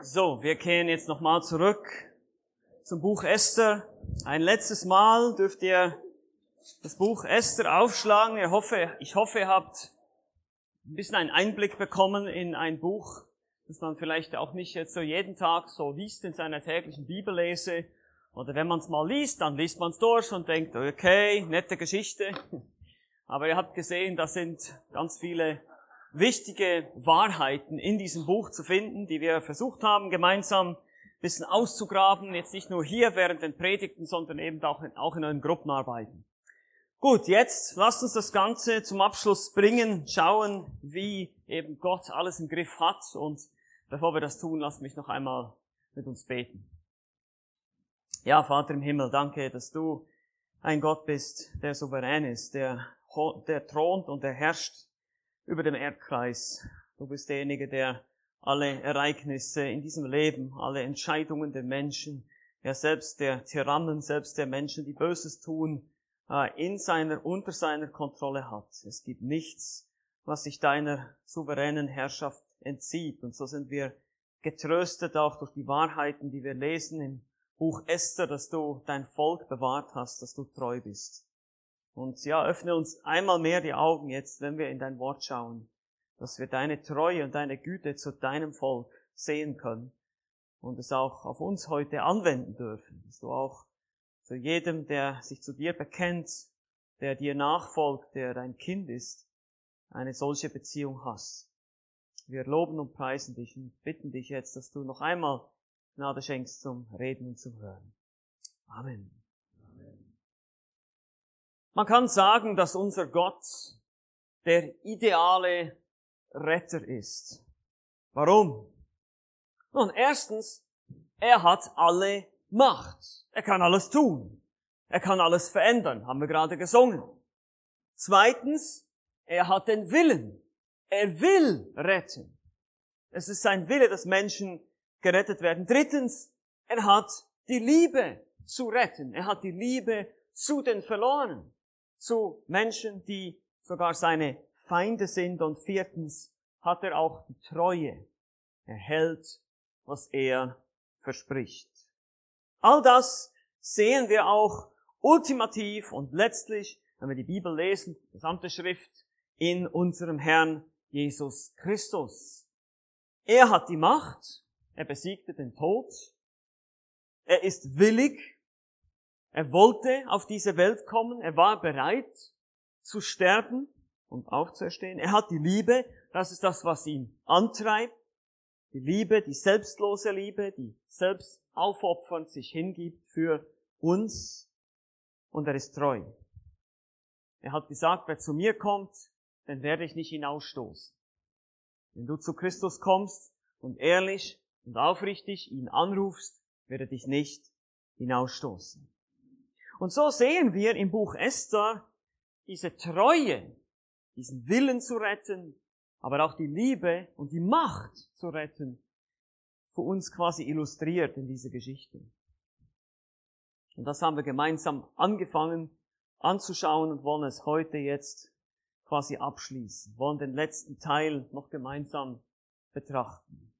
So, wir kehren jetzt nochmal zurück zum Buch Esther. Ein letztes Mal dürft ihr das Buch Esther aufschlagen. Ich hoffe, ich hoffe, ihr habt ein bisschen einen Einblick bekommen in ein Buch, das man vielleicht auch nicht jetzt so jeden Tag so liest in seiner täglichen Bibellese. Oder wenn man es mal liest, dann liest man es durch und denkt, okay, nette Geschichte. Aber ihr habt gesehen, da sind ganz viele wichtige Wahrheiten in diesem Buch zu finden, die wir versucht haben, gemeinsam ein bisschen auszugraben, jetzt nicht nur hier während den Predigten, sondern eben auch in, auch in euren Gruppenarbeiten. Gut, jetzt lasst uns das Ganze zum Abschluss bringen, schauen, wie eben Gott alles im Griff hat und bevor wir das tun, lasst mich noch einmal mit uns beten. Ja, Vater im Himmel, danke, dass du ein Gott bist, der souverän ist, der, der thront und der herrscht über dem Erdkreis. Du bist derjenige, der alle Ereignisse in diesem Leben, alle Entscheidungen der Menschen, ja selbst der Tyrannen, selbst der Menschen, die Böses tun, äh, in seiner, unter seiner Kontrolle hat. Es gibt nichts, was sich deiner souveränen Herrschaft entzieht. Und so sind wir getröstet auch durch die Wahrheiten, die wir lesen im Buch Esther, dass du dein Volk bewahrt hast, dass du treu bist. Und ja, öffne uns einmal mehr die Augen jetzt, wenn wir in dein Wort schauen, dass wir deine Treue und deine Güte zu deinem Volk sehen können und es auch auf uns heute anwenden dürfen, dass du auch zu jedem, der sich zu dir bekennt, der dir nachfolgt, der dein Kind ist, eine solche Beziehung hast. Wir loben und preisen dich und bitten dich jetzt, dass du noch einmal Gnade schenkst zum Reden und zum Hören. Amen. Man kann sagen, dass unser Gott der ideale Retter ist. Warum? Nun, erstens, er hat alle Macht. Er kann alles tun. Er kann alles verändern, haben wir gerade gesungen. Zweitens, er hat den Willen. Er will retten. Es ist sein Wille, dass Menschen gerettet werden. Drittens, er hat die Liebe zu retten. Er hat die Liebe zu den Verlorenen zu Menschen, die sogar seine Feinde sind. Und viertens hat er auch die Treue. Er hält, was er verspricht. All das sehen wir auch ultimativ und letztlich, wenn wir die Bibel lesen, die gesamte Schrift, in unserem Herrn Jesus Christus. Er hat die Macht, er besiegte den Tod, er ist willig, er wollte auf diese Welt kommen, er war bereit zu sterben und aufzuerstehen. Er hat die Liebe, das ist das, was ihn antreibt. Die Liebe, die selbstlose Liebe, die selbst aufopfernd sich hingibt für uns. Und er ist treu. Er hat gesagt, wer zu mir kommt, den werde ich nicht hinausstoßen. Wenn du zu Christus kommst und ehrlich und aufrichtig ihn anrufst, werde dich nicht hinausstoßen. Und so sehen wir im Buch Esther diese Treue, diesen Willen zu retten, aber auch die Liebe und die Macht zu retten, für uns quasi illustriert in dieser Geschichte. Und das haben wir gemeinsam angefangen anzuschauen und wollen es heute jetzt quasi abschließen, wollen den letzten Teil noch gemeinsam betrachten.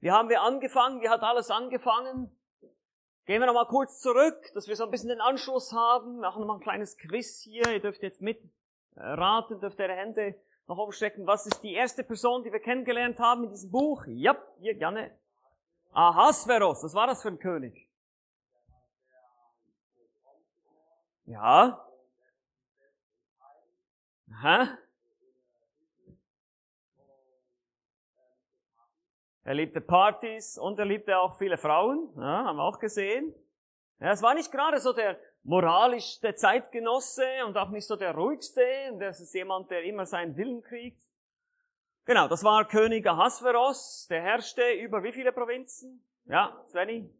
Wie haben wir angefangen? Wie hat alles angefangen? Gehen wir nochmal kurz zurück, dass wir so ein bisschen den Anschluss haben. Wir machen nochmal ein kleines Quiz hier. Ihr dürft jetzt mit äh, dürft eure Hände noch umstecken. Was ist die erste Person, die wir kennengelernt haben in diesem Buch? Ja, hier, Janne. Ahasveros, was war das für ein König? Ja. Aha. Er liebte Partys und er liebte auch viele Frauen, ja, haben wir auch gesehen. Ja, es war nicht gerade so der moralischste Zeitgenosse und auch nicht so der ruhigste. Das ist jemand, der immer seinen Willen kriegt. Genau, das war König Ahasveros, der herrschte über wie viele Provinzen? Ja, Svenny?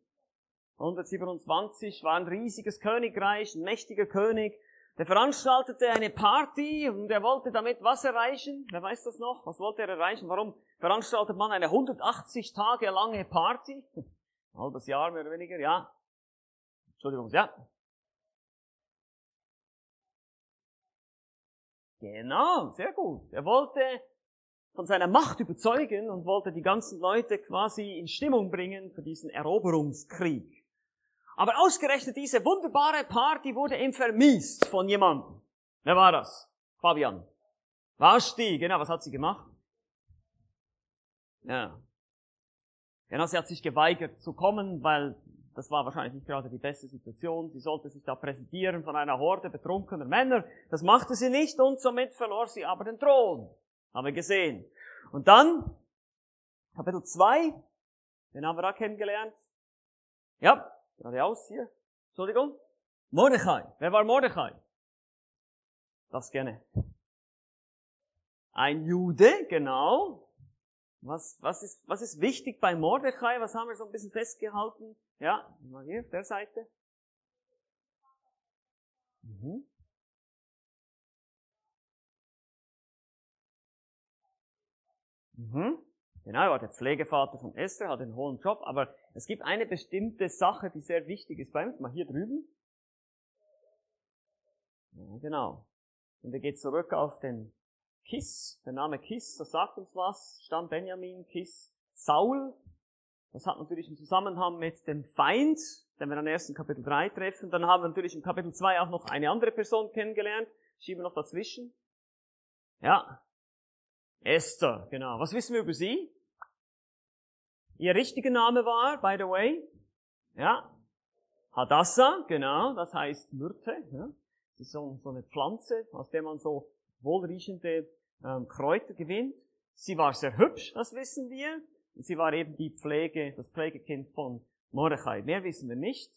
127, war ein riesiges Königreich, ein mächtiger König. Der veranstaltete eine Party und er wollte damit was erreichen? Wer weiß das noch? Was wollte er erreichen? Warum veranstaltet man eine 180 Tage lange Party? Ein halbes Jahr mehr oder weniger, ja. Entschuldigung, ja. Genau, sehr gut. Er wollte von seiner Macht überzeugen und wollte die ganzen Leute quasi in Stimmung bringen für diesen Eroberungskrieg. Aber ausgerechnet diese wunderbare Party wurde ihm vermiest von jemandem. Wer war das? Fabian. Vashti, genau, was hat sie gemacht? Ja. Genau, sie hat sich geweigert zu kommen, weil das war wahrscheinlich nicht gerade die beste Situation. Sie sollte sich da präsentieren von einer Horde betrunkener Männer. Das machte sie nicht und somit verlor sie aber den Thron. Haben wir gesehen. Und dann, Kapitel 2, den haben wir da kennengelernt. Ja, geradeaus hier. Entschuldigung. Mordechai. Wer war Mordechai? Das gerne. Ein Jude, genau. Was, was, ist, was ist wichtig bei Mordechai? Was haben wir so ein bisschen festgehalten? Ja, mal hier, auf der Seite. Mhm. Mhm. Genau, er war der Pflegevater von Esther, hat einen hohen Job, aber es gibt eine bestimmte Sache, die sehr wichtig ist bei uns, mal hier drüben. Ja, genau. Und er geht zurück auf den Kiss, der Name Kiss, das sagt uns was, Stamm Benjamin, Kiss, Saul. Das hat natürlich einen Zusammenhang mit dem Feind, den wir dann erst in Kapitel 3 treffen. Dann haben wir natürlich im Kapitel 2 auch noch eine andere Person kennengelernt. Schieben wir noch dazwischen. Ja. Esther, genau. Was wissen wir über sie? Ihr richtiger Name war, by the way, ja, Hadassah, genau, das heißt Myrte. Ja. Das ist so, so eine Pflanze, aus der man so wohlriechende ähm, Kräuter gewinnt. Sie war sehr hübsch, das wissen wir. Sie war eben die Pflege, das Pflegekind von Mordechai. Mehr wissen wir nicht.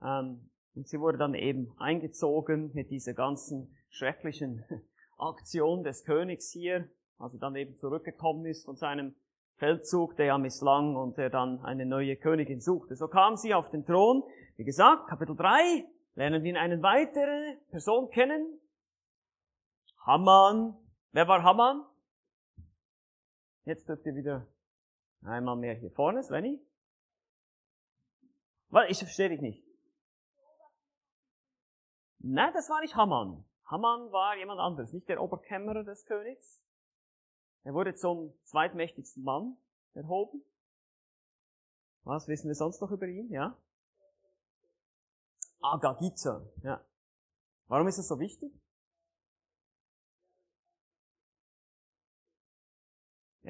Ähm, und sie wurde dann eben eingezogen mit dieser ganzen schrecklichen Aktion des Königs hier, als er dann eben zurückgekommen ist von seinem Feldzug, der ja misslang und der dann eine neue Königin suchte. So kam sie auf den Thron. Wie gesagt, Kapitel 3, lernen wir eine weitere Person kennen. Haman, Wer war Haman? Jetzt dürft ihr wieder einmal mehr hier vorne, Svenny. Was? Ich verstehe dich nicht. Nein, das war nicht Haman. Haman war jemand anderes, nicht der Oberkämmerer des Königs. Er wurde zum zweitmächtigsten Mann erhoben. Was wissen wir sonst noch über ihn? Ja? Agagita. Ja. Warum ist das so wichtig?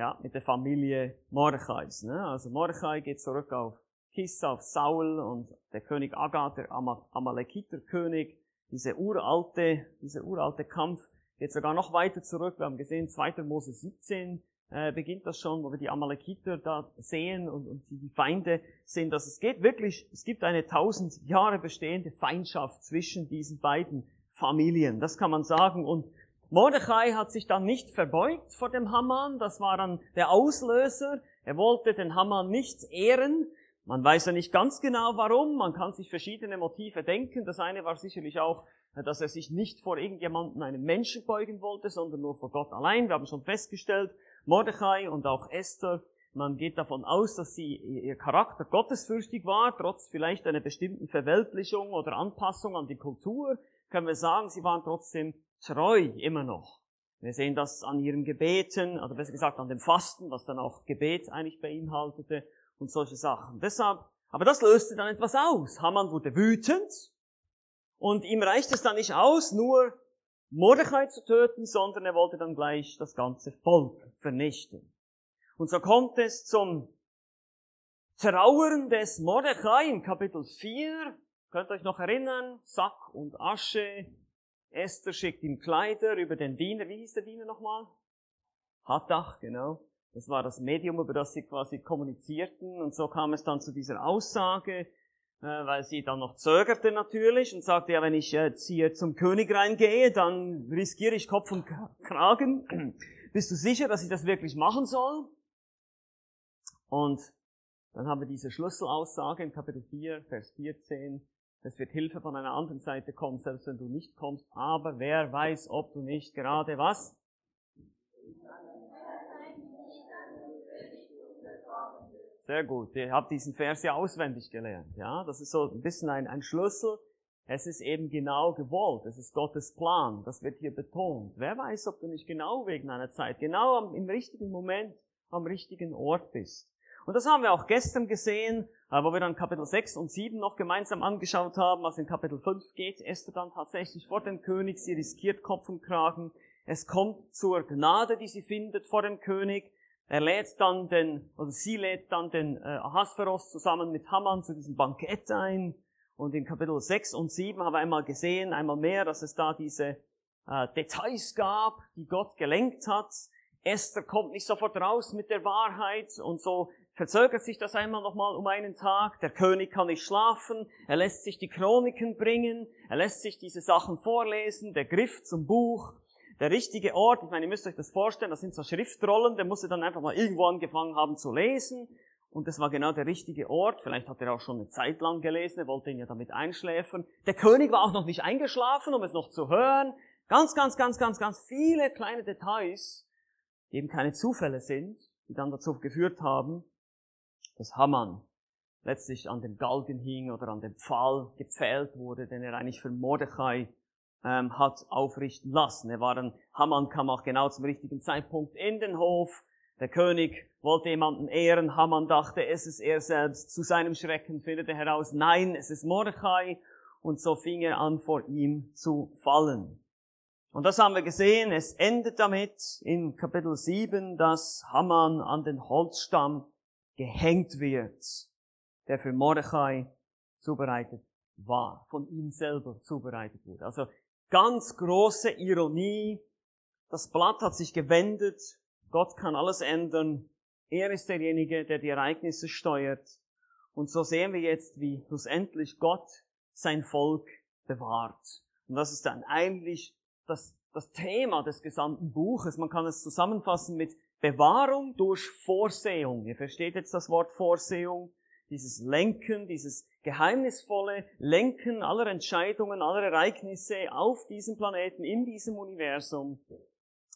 ja, mit der Familie Mordechais. Ne? Also Mordechai geht zurück auf Kis, auf Saul und der König Agag, der Amalekiter-König, diese uralte, dieser uralte Kampf geht sogar noch weiter zurück. Wir haben gesehen, 2. Mose 17 äh, beginnt das schon, wo wir die Amalekiter da sehen und, und die Feinde sehen, dass es geht wirklich, es gibt eine tausend Jahre bestehende Feindschaft zwischen diesen beiden Familien. Das kann man sagen und Mordechai hat sich dann nicht verbeugt vor dem Haman, das war dann der Auslöser. Er wollte den Haman nicht ehren. Man weiß ja nicht ganz genau warum, man kann sich verschiedene Motive denken. Das eine war sicherlich auch, dass er sich nicht vor irgendjemanden, einem Menschen beugen wollte, sondern nur vor Gott allein. Wir haben schon festgestellt, Mordechai und auch Esther, man geht davon aus, dass sie ihr Charakter gottesfürchtig war, trotz vielleicht einer bestimmten Verweltlichung oder Anpassung an die Kultur, können wir sagen, sie waren trotzdem treu immer noch. Wir sehen das an ihren Gebeten, oder besser gesagt an dem Fasten, was dann auch Gebet eigentlich beinhaltete und solche Sachen. Deshalb, aber das löste dann etwas aus. Haman wurde wütend und ihm reicht es dann nicht aus, nur Mordechai zu töten, sondern er wollte dann gleich das ganze Volk vernichten. Und so kommt es zum Trauern des Mordechai in Kapitel 4. Könnt ihr euch noch erinnern? Sack und Asche, Esther schickt ihm Kleider über den Diener. Wie hieß der Diener nochmal? Hattach, genau. Das war das Medium, über das sie quasi kommunizierten. Und so kam es dann zu dieser Aussage, weil sie dann noch zögerte natürlich und sagte, ja, wenn ich jetzt hier zum König reingehe, dann riskiere ich Kopf und Kragen. Bist du sicher, dass ich das wirklich machen soll? Und dann haben wir diese Schlüsselaussage in Kapitel 4, Vers 14. Es wird Hilfe von einer anderen Seite kommen, selbst wenn du nicht kommst. Aber wer weiß, ob du nicht gerade was? Sehr gut. Ihr habt diesen Vers ja auswendig gelernt. Ja, das ist so ein bisschen ein, ein Schlüssel. Es ist eben genau gewollt. Es ist Gottes Plan. Das wird hier betont. Wer weiß, ob du nicht genau wegen einer Zeit, genau am, im richtigen Moment, am richtigen Ort bist. Und das haben wir auch gestern gesehen, äh, wo wir dann Kapitel 6 und 7 noch gemeinsam angeschaut haben. Was in Kapitel 5 geht, Esther dann tatsächlich vor dem König. Sie riskiert Kopf und Kragen. Es kommt zur Gnade, die sie findet vor dem König. Er lädt dann den, oder sie lädt dann den äh, Ahasveros zusammen mit Haman zu diesem Bankett ein. Und in Kapitel 6 und 7 haben wir einmal gesehen, einmal mehr, dass es da diese äh, Details gab, die Gott gelenkt hat. Esther kommt nicht sofort raus mit der Wahrheit und so verzögert sich das einmal nochmal um einen Tag. Der König kann nicht schlafen. Er lässt sich die Chroniken bringen. Er lässt sich diese Sachen vorlesen. Der Griff zum Buch. Der richtige Ort. Ich meine, ihr müsst euch das vorstellen. Das sind so Schriftrollen. Der musste dann einfach mal irgendwo angefangen haben zu lesen. Und das war genau der richtige Ort. Vielleicht hat er auch schon eine Zeit lang gelesen. Er wollte ihn ja damit einschläfern. Der König war auch noch nicht eingeschlafen, um es noch zu hören. Ganz, ganz, ganz, ganz, ganz viele kleine Details, die eben keine Zufälle sind, die dann dazu geführt haben, dass Haman letztlich an dem Galgen hing oder an dem Pfahl gepfählt wurde, den er eigentlich für Mordechai ähm, hat aufrichten lassen. Er war dann, Haman kam auch genau zum richtigen Zeitpunkt in den Hof. Der König wollte jemanden ehren. Haman dachte, es ist er selbst. Zu seinem Schrecken findet er heraus, nein, es ist Mordechai. Und so fing er an, vor ihm zu fallen. Und das haben wir gesehen. Es endet damit in Kapitel 7, dass Haman an den Holzstamm gehängt wird, der für Mordechai zubereitet war, von ihm selber zubereitet wurde. Also ganz große Ironie. Das Blatt hat sich gewendet. Gott kann alles ändern. Er ist derjenige, der die Ereignisse steuert. Und so sehen wir jetzt, wie schlussendlich Gott sein Volk bewahrt. Und das ist dann eigentlich das, das Thema des gesamten Buches. Man kann es zusammenfassen mit Bewahrung durch Vorsehung. Ihr versteht jetzt das Wort Vorsehung? Dieses Lenken, dieses geheimnisvolle Lenken aller Entscheidungen, aller Ereignisse auf diesem Planeten, in diesem Universum,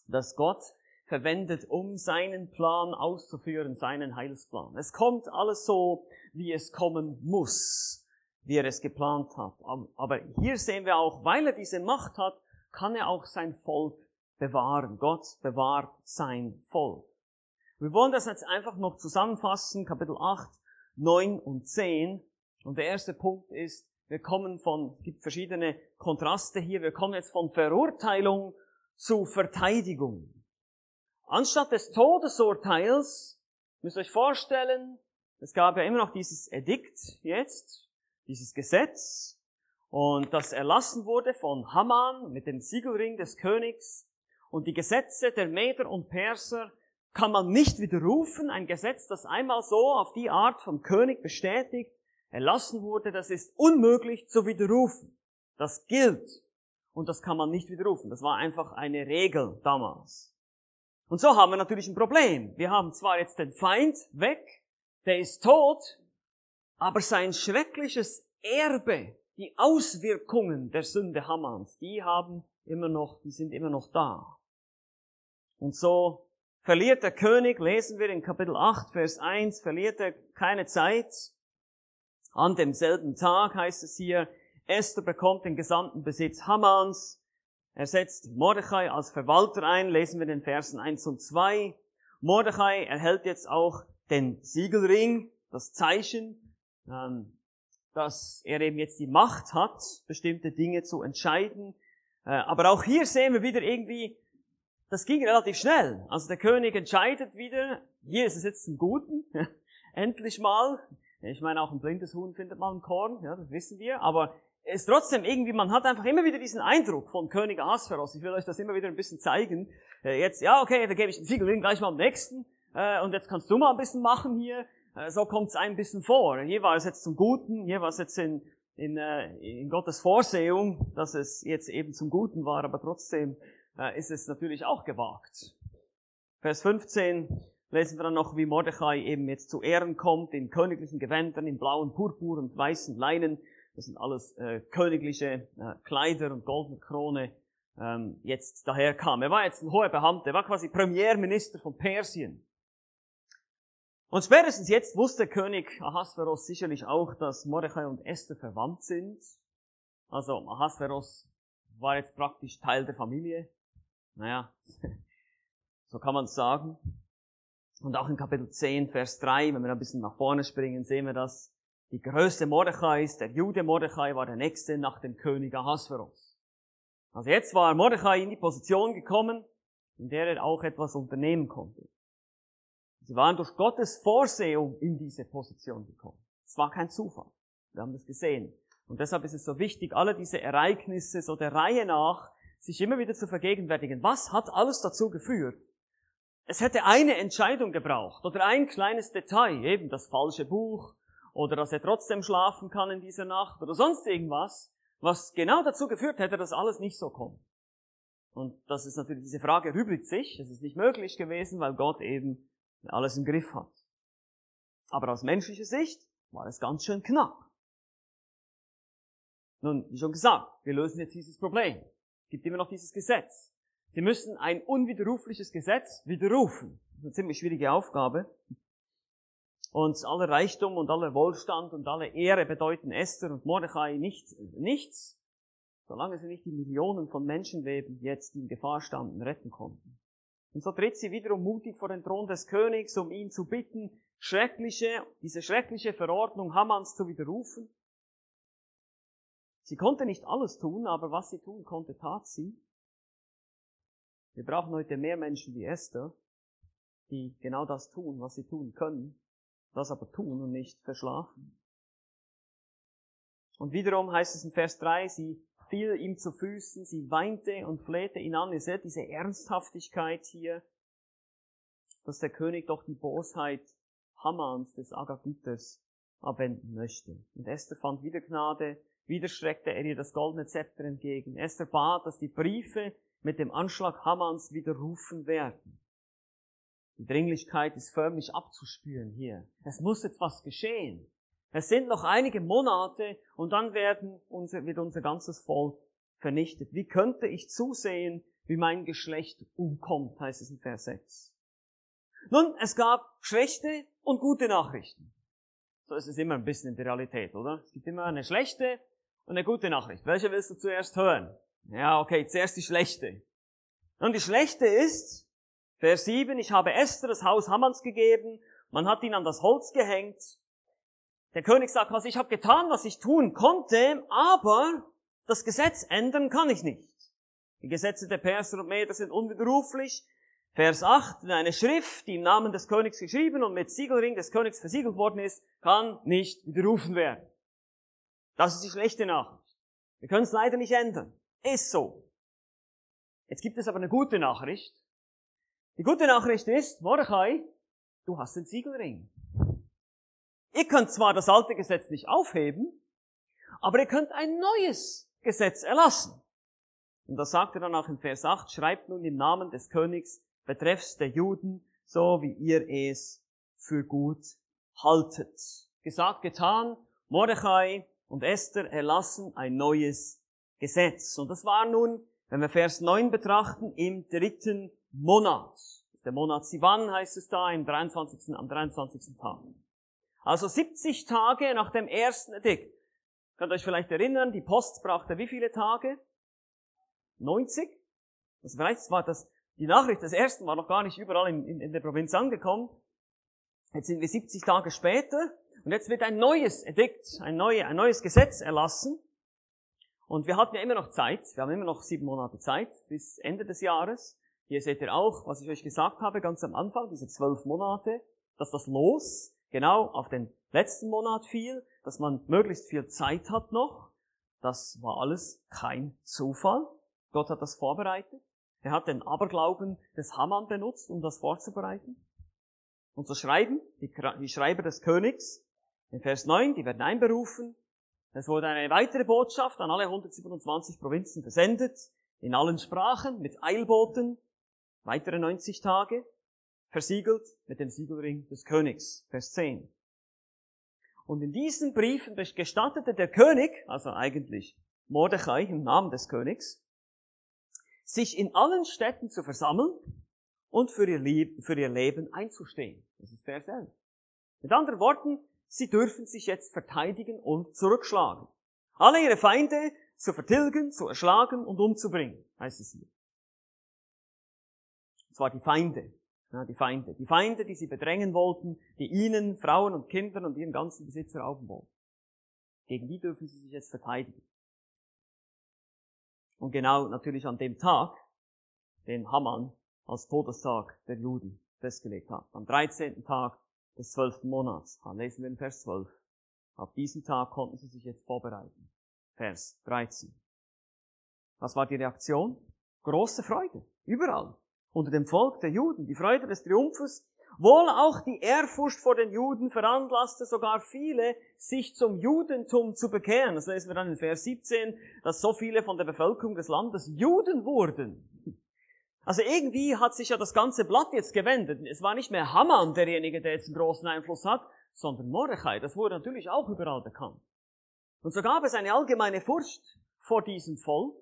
das Gott verwendet, um seinen Plan auszuführen, seinen Heilsplan. Es kommt alles so, wie es kommen muss, wie er es geplant hat. Aber hier sehen wir auch, weil er diese Macht hat, kann er auch sein Volk bewahren. Gott bewahrt sein Volk. Wir wollen das jetzt einfach noch zusammenfassen, Kapitel 8, 9 und 10. Und der erste Punkt ist, wir kommen von, es gibt verschiedene Kontraste hier, wir kommen jetzt von Verurteilung zu Verteidigung. Anstatt des Todesurteils, müsst ihr euch vorstellen, es gab ja immer noch dieses Edikt jetzt, dieses Gesetz, und das erlassen wurde von Haman mit dem Siegelring des Königs. Und die Gesetze der Meder und Perser kann man nicht widerrufen. Ein Gesetz, das einmal so auf die Art vom König bestätigt, erlassen wurde, das ist unmöglich zu widerrufen. Das gilt. Und das kann man nicht widerrufen. Das war einfach eine Regel damals. Und so haben wir natürlich ein Problem. Wir haben zwar jetzt den Feind weg, der ist tot, aber sein schreckliches Erbe, die Auswirkungen der Sünde Hamans, die haben immer noch, die sind immer noch da. Und so verliert der König, lesen wir in Kapitel 8, Vers 1, verliert er keine Zeit. An demselben Tag heißt es hier, Esther bekommt den gesamten Besitz Hamans. Er setzt Mordechai als Verwalter ein, lesen wir den Versen 1 und 2. Mordechai erhält jetzt auch den Siegelring, das Zeichen, ähm, dass er eben jetzt die Macht hat, bestimmte Dinge zu entscheiden. Äh, aber auch hier sehen wir wieder irgendwie, das ging relativ schnell. Also der König entscheidet wieder, hier ist es jetzt zum Guten, endlich mal. Ich meine, auch ein blindes Huhn findet man ein Korn, ja, das wissen wir, aber es ist trotzdem irgendwie, man hat einfach immer wieder diesen Eindruck von König Ahasveros. Ich will euch das immer wieder ein bisschen zeigen. Äh, jetzt, ja, okay, da gebe ich den Siegel gleich mal am nächsten. Äh, und jetzt kannst du mal ein bisschen machen hier. So kommt es ein bisschen vor. Hier war es jetzt zum Guten, hier war es jetzt in, in, in Gottes Vorsehung, dass es jetzt eben zum Guten war, aber trotzdem äh, ist es natürlich auch gewagt. Vers 15 lesen wir dann noch, wie Mordechai eben jetzt zu Ehren kommt, in königlichen Gewändern, in blauen Purpur und weißen Leinen. Das sind alles äh, königliche äh, Kleider und goldene Krone ähm, jetzt daher kam. Er war jetzt ein hoher Beamter, er war quasi Premierminister von Persien. Und spätestens jetzt wusste König Ahasveros sicherlich auch, dass Mordechai und Esther verwandt sind. Also Ahasveros war jetzt praktisch Teil der Familie. Naja, so kann man es sagen. Und auch in Kapitel 10, Vers 3, wenn wir ein bisschen nach vorne springen, sehen wir das. Die größte Mordechais, der Jude Mordechai, war der nächste nach dem König Ahasveros. Also jetzt war Mordechai in die Position gekommen, in der er auch etwas unternehmen konnte. Sie waren durch Gottes Vorsehung in diese Position gekommen. Es war kein Zufall. Wir haben das gesehen. Und deshalb ist es so wichtig, alle diese Ereignisse so der Reihe nach sich immer wieder zu vergegenwärtigen. Was hat alles dazu geführt? Es hätte eine Entscheidung gebraucht oder ein kleines Detail, eben das falsche Buch oder dass er trotzdem schlafen kann in dieser Nacht oder sonst irgendwas, was genau dazu geführt hätte, dass alles nicht so kommt. Und das ist natürlich, diese Frage rübelt sich. Es ist nicht möglich gewesen, weil Gott eben alles im Griff hat. Aber aus menschlicher Sicht war es ganz schön knapp. Nun, wie schon gesagt, wir lösen jetzt dieses Problem. Es gibt immer noch dieses Gesetz. Sie müssen ein unwiderrufliches Gesetz widerrufen. Das ist eine ziemlich schwierige Aufgabe. Und aller Reichtum und aller Wohlstand und alle Ehre bedeuten Esther und Mordechai nicht, nichts, solange sie nicht die Millionen von Menschenleben jetzt, die in Gefahr standen, retten konnten. Und so tritt sie wiederum mutig vor den Thron des Königs, um ihn zu bitten, schreckliche, diese schreckliche Verordnung Hammans zu widerrufen. Sie konnte nicht alles tun, aber was sie tun konnte, tat sie. Wir brauchen heute mehr Menschen wie Esther, die genau das tun, was sie tun können, das aber tun und nicht verschlafen. Und wiederum heißt es in Vers 3, sie fiel ihm zu Füßen, sie weinte und flehte ihn an. Ihr seht diese Ernsthaftigkeit hier, dass der König doch die Bosheit Hammans, des Agagites, abwenden möchte. Und Esther fand wieder Gnade, wieder streckte er ihr das goldene Zepter entgegen. Esther bat, dass die Briefe mit dem Anschlag Hammans widerrufen werden. Die Dringlichkeit ist förmlich abzuspüren hier. Es muss jetzt was geschehen. Es sind noch einige Monate und dann werden unser, wird unser ganzes Volk vernichtet. Wie könnte ich zusehen, wie mein Geschlecht umkommt, heißt es in Vers 6. Nun, es gab schlechte und gute Nachrichten. So ist es immer ein bisschen in der Realität, oder? Es gibt immer eine schlechte und eine gute Nachricht. Welche willst du zuerst hören? Ja, okay, zuerst die schlechte. Und die schlechte ist, Vers 7, ich habe Esther das Haus Hammans gegeben, man hat ihn an das Holz gehängt der König sagt, was ich habe getan, was ich tun konnte, aber das Gesetz ändern kann ich nicht. Die Gesetze der Perser und Meder sind unwiderruflich. Vers 8, eine Schrift, die im Namen des Königs geschrieben und mit Siegelring des Königs versiegelt worden ist, kann nicht widerrufen werden. Das ist die schlechte Nachricht. Wir können es leider nicht ändern. Ist so. Jetzt gibt es aber eine gute Nachricht. Die gute Nachricht ist, Mordechai, du hast den Siegelring. Ihr könnt zwar das alte Gesetz nicht aufheben, aber ihr könnt ein neues Gesetz erlassen. Und das sagt er dann auch in Vers 8, schreibt nun im Namen des Königs betreffs der Juden, so wie ihr es für gut haltet. Gesagt, getan, Mordechai und Esther erlassen ein neues Gesetz. Und das war nun, wenn wir Vers 9 betrachten, im dritten Monat. Der Monat Sivan heißt es da, im 23. am 23. Tag. Also 70 Tage nach dem ersten Edikt. Könnt ihr euch vielleicht erinnern, die Post brauchte wie viele Tage? 90? Also vielleicht war das, die Nachricht des ersten war noch gar nicht überall in, in, in der Provinz angekommen. Jetzt sind wir 70 Tage später und jetzt wird ein neues Edikt, ein, neue, ein neues Gesetz erlassen. Und wir hatten ja immer noch Zeit, wir haben immer noch sieben Monate Zeit bis Ende des Jahres. Hier seht ihr auch, was ich euch gesagt habe, ganz am Anfang, diese zwölf Monate, dass das Los genau auf den letzten Monat fiel, dass man möglichst viel Zeit hat noch. Das war alles kein Zufall. Gott hat das vorbereitet. Er hat den Aberglauben des Haman benutzt, um das vorzubereiten. Und so schreiben die Schreiber des Königs in Vers 9, die werden einberufen. Es wurde eine weitere Botschaft an alle 127 Provinzen versendet, in allen Sprachen, mit Eilboten, weitere 90 Tage versiegelt mit dem Siegelring des Königs. Vers 10. Und in diesen Briefen gestattete der König, also eigentlich Mordechai im Namen des Königs, sich in allen Städten zu versammeln und für ihr, Leben, einzustehen. Das ist Vers 11. Mit anderen Worten, sie dürfen sich jetzt verteidigen und zurückschlagen. Alle ihre Feinde zu vertilgen, zu erschlagen und umzubringen, heißt es hier. Und zwar die Feinde. Ja, die Feinde. Die Feinde, die sie bedrängen wollten, die ihnen, Frauen und Kindern und ihren ganzen Besitz rauben wollten. Gegen die dürfen sie sich jetzt verteidigen. Und genau natürlich an dem Tag, den Haman als Todestag der Juden festgelegt hat. Am 13. Tag des 12. Monats. Da lesen wir in Vers 12. Auf diesen Tag konnten sie sich jetzt vorbereiten. Vers 13. Was war die Reaktion? Große Freude. Überall unter dem Volk der Juden, die Freude des Triumphes, wohl auch die Ehrfurcht vor den Juden veranlasste sogar viele, sich zum Judentum zu bekehren. Das lesen wir dann in Vers 17, dass so viele von der Bevölkerung des Landes Juden wurden. Also irgendwie hat sich ja das ganze Blatt jetzt gewendet. Es war nicht mehr Haman derjenige, der jetzt einen großen Einfluss hat, sondern Mordechai. Das wurde natürlich auch überall bekannt. Und so gab es eine allgemeine Furcht vor diesem Volk.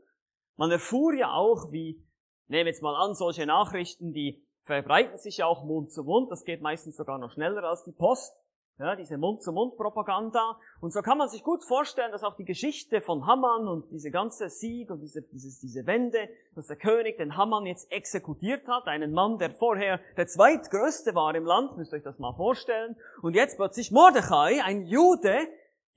Man erfuhr ja auch, wie Nehmen jetzt mal an, solche Nachrichten, die verbreiten sich ja auch Mund zu Mund. Das geht meistens sogar noch schneller als die Post. Ja, diese Mund-zu-Mund-Propaganda. Und so kann man sich gut vorstellen, dass auch die Geschichte von Haman und diese ganze Sieg und diese, diese, diese Wende, dass der König den Haman jetzt exekutiert hat, einen Mann, der vorher der zweitgrößte war im Land, müsst ihr euch das mal vorstellen. Und jetzt plötzlich Mordechai, ein Jude,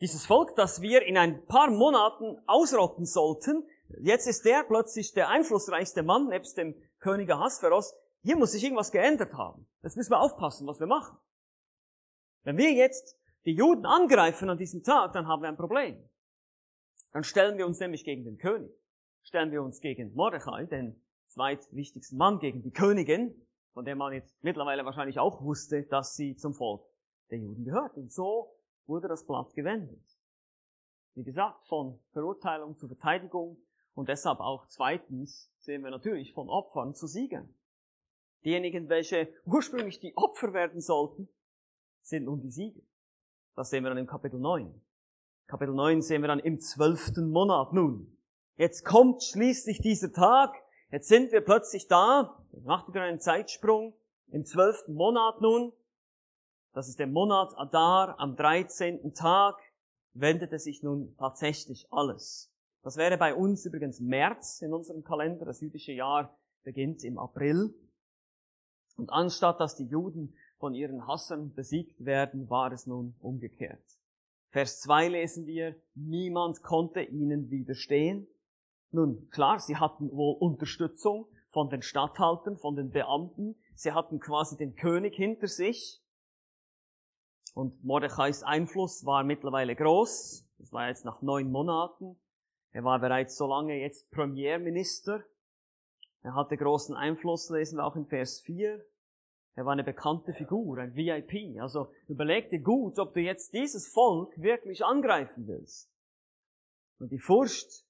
dieses Volk, das wir in ein paar Monaten ausrotten sollten, Jetzt ist der plötzlich der einflussreichste Mann nebst dem König Ahasveros. Hier muss sich irgendwas geändert haben. Jetzt müssen wir aufpassen, was wir machen. Wenn wir jetzt die Juden angreifen an diesem Tag, dann haben wir ein Problem. Dann stellen wir uns nämlich gegen den König. Stellen wir uns gegen Mordechai, den zweitwichtigsten Mann, gegen die Königin, von der man jetzt mittlerweile wahrscheinlich auch wusste, dass sie zum Volk der Juden gehört. Und so wurde das Blatt gewendet. Wie gesagt, von Verurteilung zu Verteidigung, und deshalb auch zweitens sehen wir natürlich von Opfern zu Siegen. Diejenigen, welche ursprünglich die Opfer werden sollten, sind nun die Sieger. Das sehen wir dann im Kapitel 9. Kapitel 9 sehen wir dann im zwölften Monat nun. Jetzt kommt schließlich dieser Tag. Jetzt sind wir plötzlich da. Macht wieder einen Zeitsprung. Im zwölften Monat nun. Das ist der Monat Adar. Am 13. Tag wendete sich nun tatsächlich alles. Das wäre bei uns übrigens März in unserem Kalender. Das jüdische Jahr beginnt im April. Und anstatt dass die Juden von ihren Hassern besiegt werden, war es nun umgekehrt. Vers 2 lesen wir, niemand konnte ihnen widerstehen. Nun, klar, sie hatten wohl Unterstützung von den Statthaltern, von den Beamten. Sie hatten quasi den König hinter sich. Und Mordechais Einfluss war mittlerweile groß. Das war jetzt nach neun Monaten. Er war bereits so lange jetzt Premierminister. Er hatte großen Einfluss, lesen wir auch in Vers 4. Er war eine bekannte Figur, ein VIP. Also überleg dir gut, ob du jetzt dieses Volk wirklich angreifen willst. Und die Furcht,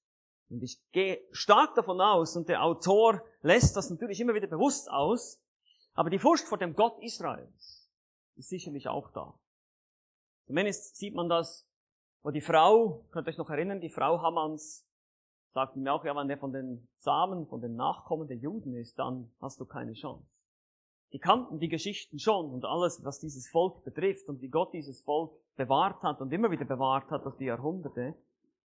und ich gehe stark davon aus, und der Autor lässt das natürlich immer wieder bewusst aus, aber die Furcht vor dem Gott Israels ist sicherlich auch da. Zumindest sieht man das wo die Frau, könnt ihr euch noch erinnern, die Frau Hammans sagte mir auch, ja, wenn der von den Samen, von den Nachkommen der Juden ist, dann hast du keine Chance. Die kannten die Geschichten schon und alles, was dieses Volk betrifft und wie Gott dieses Volk bewahrt hat und immer wieder bewahrt hat durch die Jahrhunderte.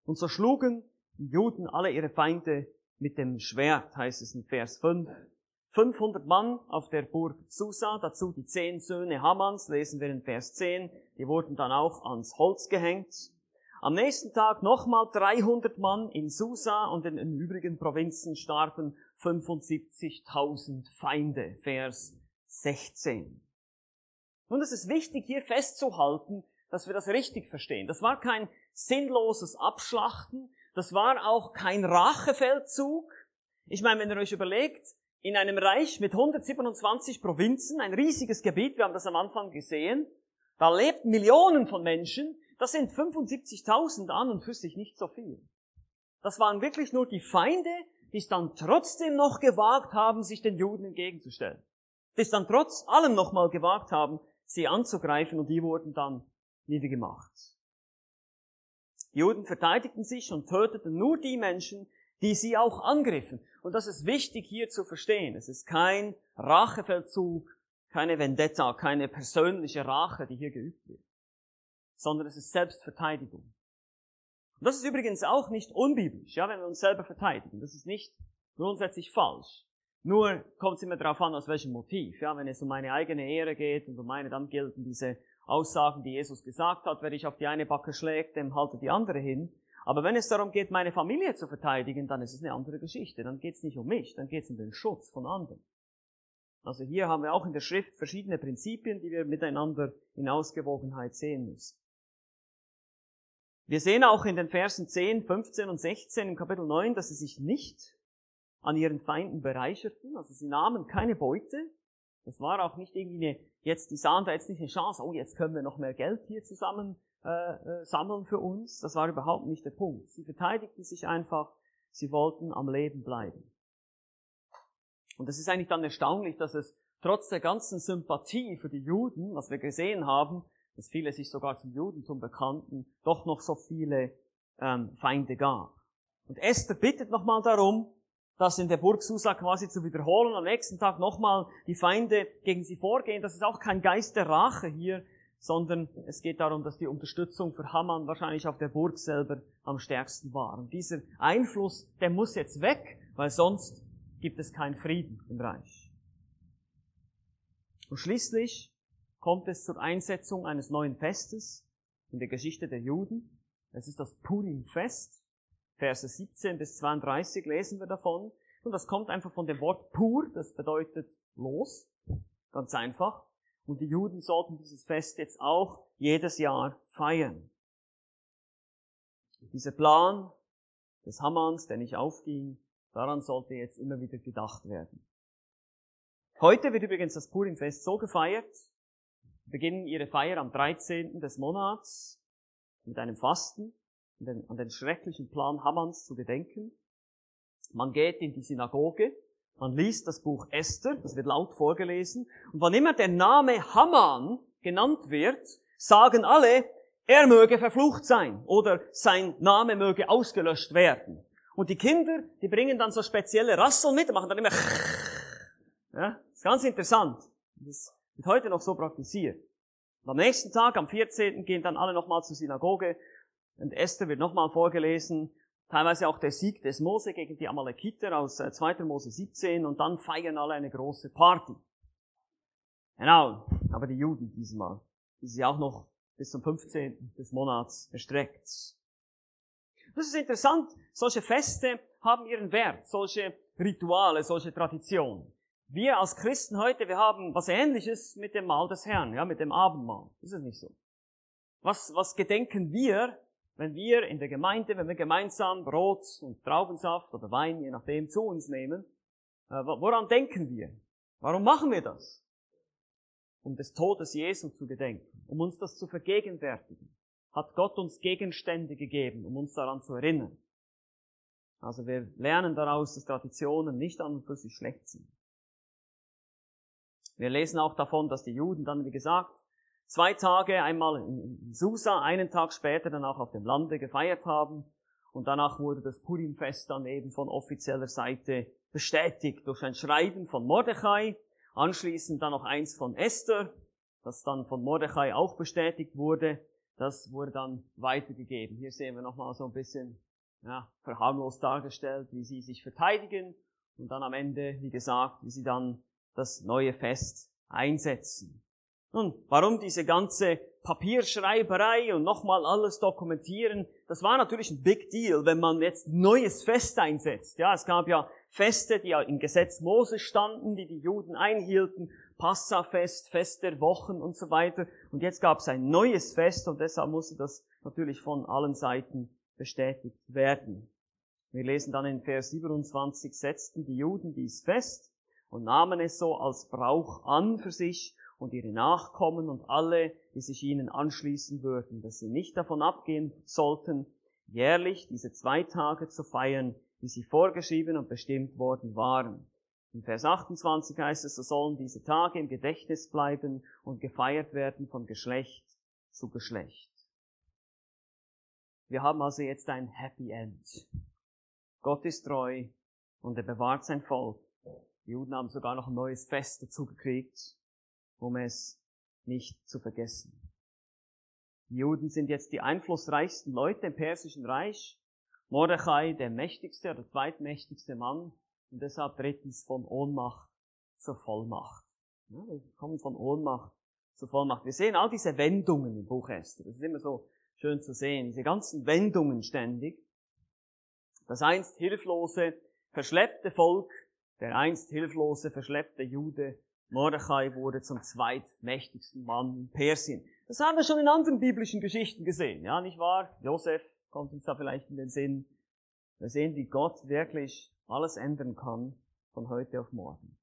Und so schlugen die Juden alle ihre Feinde mit dem Schwert, heißt es in Vers 5. 500 Mann auf der Burg Susa, dazu die zehn Söhne Hammans, lesen wir in Vers 10, die wurden dann auch ans Holz gehängt. Am nächsten Tag nochmal 300 Mann in Susa und in den übrigen Provinzen starben 75.000 Feinde. Vers 16. Und es ist wichtig hier festzuhalten, dass wir das richtig verstehen. Das war kein sinnloses Abschlachten, das war auch kein Rachefeldzug. Ich meine, wenn ihr euch überlegt, in einem Reich mit 127 Provinzen, ein riesiges Gebiet, wir haben das am Anfang gesehen, da lebten Millionen von Menschen, das sind 75.000 an und für sich nicht so viel. Das waren wirklich nur die Feinde, die es dann trotzdem noch gewagt haben, sich den Juden entgegenzustellen. Es dann trotz allem nochmal gewagt haben, sie anzugreifen und die wurden dann niedergemacht. Die Juden verteidigten sich und töteten nur die Menschen, die sie auch angriffen. Und das ist wichtig hier zu verstehen. Es ist kein Rachefeldzug, keine Vendetta, keine persönliche Rache, die hier geübt wird sondern es ist Selbstverteidigung. Und das ist übrigens auch nicht unbiblisch, ja, wenn wir uns selber verteidigen. Das ist nicht grundsätzlich falsch. Nur kommt es immer darauf an, aus welchem Motiv. Ja, wenn es um meine eigene Ehre geht und um meine, dann gelten diese Aussagen, die Jesus gesagt hat. Wer dich auf die eine Backe schlägt, dem halte die andere hin. Aber wenn es darum geht, meine Familie zu verteidigen, dann ist es eine andere Geschichte. Dann geht es nicht um mich, dann geht es um den Schutz von anderen. Also hier haben wir auch in der Schrift verschiedene Prinzipien, die wir miteinander in Ausgewogenheit sehen müssen. Wir sehen auch in den Versen 10, 15 und 16 im Kapitel 9, dass sie sich nicht an ihren Feinden bereicherten. Also sie nahmen keine Beute. Das war auch nicht irgendwie eine, jetzt, die sahen da jetzt nicht eine Chance, oh, jetzt können wir noch mehr Geld hier zusammen äh, äh, sammeln für uns. Das war überhaupt nicht der Punkt. Sie verteidigten sich einfach, sie wollten am Leben bleiben. Und es ist eigentlich dann erstaunlich, dass es trotz der ganzen Sympathie für die Juden, was wir gesehen haben, dass viele sich sogar zum Judentum bekannten, doch noch so viele ähm, Feinde gab. Und Esther bittet nochmal darum, das in der Burg Susa quasi zu wiederholen, am nächsten Tag nochmal die Feinde gegen sie vorgehen. Das ist auch kein Geist der Rache hier, sondern es geht darum, dass die Unterstützung für Haman wahrscheinlich auf der Burg selber am stärksten war. Und dieser Einfluss, der muss jetzt weg, weil sonst gibt es keinen Frieden im Reich. Und schließlich kommt es zur Einsetzung eines neuen Festes in der Geschichte der Juden. Es ist das Purim-Fest. Verse 17 bis 32 lesen wir davon. Und das kommt einfach von dem Wort pur, das bedeutet los. Ganz einfach. Und die Juden sollten dieses Fest jetzt auch jedes Jahr feiern. Dieser Plan des Hammans, der nicht aufging, daran sollte jetzt immer wieder gedacht werden. Heute wird übrigens das Purimfest so gefeiert, beginnen ihre Feier am 13. des Monats mit einem Fasten, den, an den schrecklichen Plan Hammans zu gedenken. Man geht in die Synagoge, man liest das Buch Esther, das wird laut vorgelesen, und wann immer der Name Haman genannt wird, sagen alle, er möge verflucht sein oder sein Name möge ausgelöscht werden. Und die Kinder, die bringen dann so spezielle Rassel mit, machen dann immer ja, ist ganz interessant. Das wird heute noch so praktiziert. Und am nächsten Tag, am 14. gehen dann alle nochmal zur Synagoge und Esther wird nochmal vorgelesen Teilweise auch der Sieg des Mose gegen die Amalekiter aus 2. Äh, Mose 17 und dann feiern alle eine große Party. Genau, aber die Juden diesmal, die sich auch noch bis zum 15. des Monats erstreckt. Das ist interessant, solche Feste haben ihren Wert, solche Rituale, solche Traditionen. Wir als Christen heute, wir haben was ähnliches mit dem Mahl des Herrn, ja, mit dem Abendmahl. Ist es nicht so? Was, was gedenken wir wenn wir in der Gemeinde, wenn wir gemeinsam Brot und Traubensaft oder Wein, je nachdem, zu uns nehmen, äh, woran denken wir? Warum machen wir das? Um des Todes Jesu zu gedenken, um uns das zu vergegenwärtigen, hat Gott uns Gegenstände gegeben, um uns daran zu erinnern. Also wir lernen daraus, dass Traditionen nicht an und für sich schlecht sind. Wir lesen auch davon, dass die Juden dann, wie gesagt, zwei Tage, einmal in Susa, einen Tag später dann auch auf dem Lande gefeiert haben. Und danach wurde das Purimfest dann eben von offizieller Seite bestätigt durch ein Schreiben von Mordechai, anschließend dann noch eins von Esther, das dann von Mordechai auch bestätigt wurde. Das wurde dann weitergegeben. Hier sehen wir nochmal so ein bisschen ja, verharmlos dargestellt, wie sie sich verteidigen und dann am Ende, wie gesagt, wie sie dann das neue Fest einsetzen. Nun, warum diese ganze Papierschreiberei und nochmal alles dokumentieren? Das war natürlich ein Big Deal, wenn man jetzt neues Fest einsetzt. Ja, es gab ja Feste, die ja im Gesetz Moses standen, die die Juden einhielten. Passafest, Fest der Wochen und so weiter. Und jetzt gab es ein neues Fest und deshalb musste das natürlich von allen Seiten bestätigt werden. Wir lesen dann in Vers 27, setzten die Juden dies fest und nahmen es so als Brauch an für sich und ihre Nachkommen und alle, die sich ihnen anschließen würden, dass sie nicht davon abgehen sollten, jährlich diese zwei Tage zu feiern, wie sie vorgeschrieben und bestimmt worden waren. In Vers 28 heißt es, so sollen diese Tage im Gedächtnis bleiben und gefeiert werden von Geschlecht zu Geschlecht. Wir haben also jetzt ein Happy End. Gott ist treu und er bewahrt sein Volk. Die Juden haben sogar noch ein neues Fest dazu gekriegt um es nicht zu vergessen. Die Juden sind jetzt die einflussreichsten Leute im persischen Reich. Mordechai, der mächtigste oder zweitmächtigste Mann. Und deshalb drittens von Ohnmacht zur Vollmacht. Ja, wir kommen von Ohnmacht zur Vollmacht. Wir sehen all diese Wendungen im Buch Esther. Das ist immer so schön zu sehen. Diese ganzen Wendungen ständig. Das einst hilflose, verschleppte Volk, der einst hilflose, verschleppte Jude, Mordechai wurde zum zweitmächtigsten Mann in Persien. Das haben wir schon in anderen biblischen Geschichten gesehen, ja, nicht wahr? Josef kommt uns da vielleicht in den Sinn. Wir sehen, wie Gott wirklich alles ändern kann von heute auf morgen.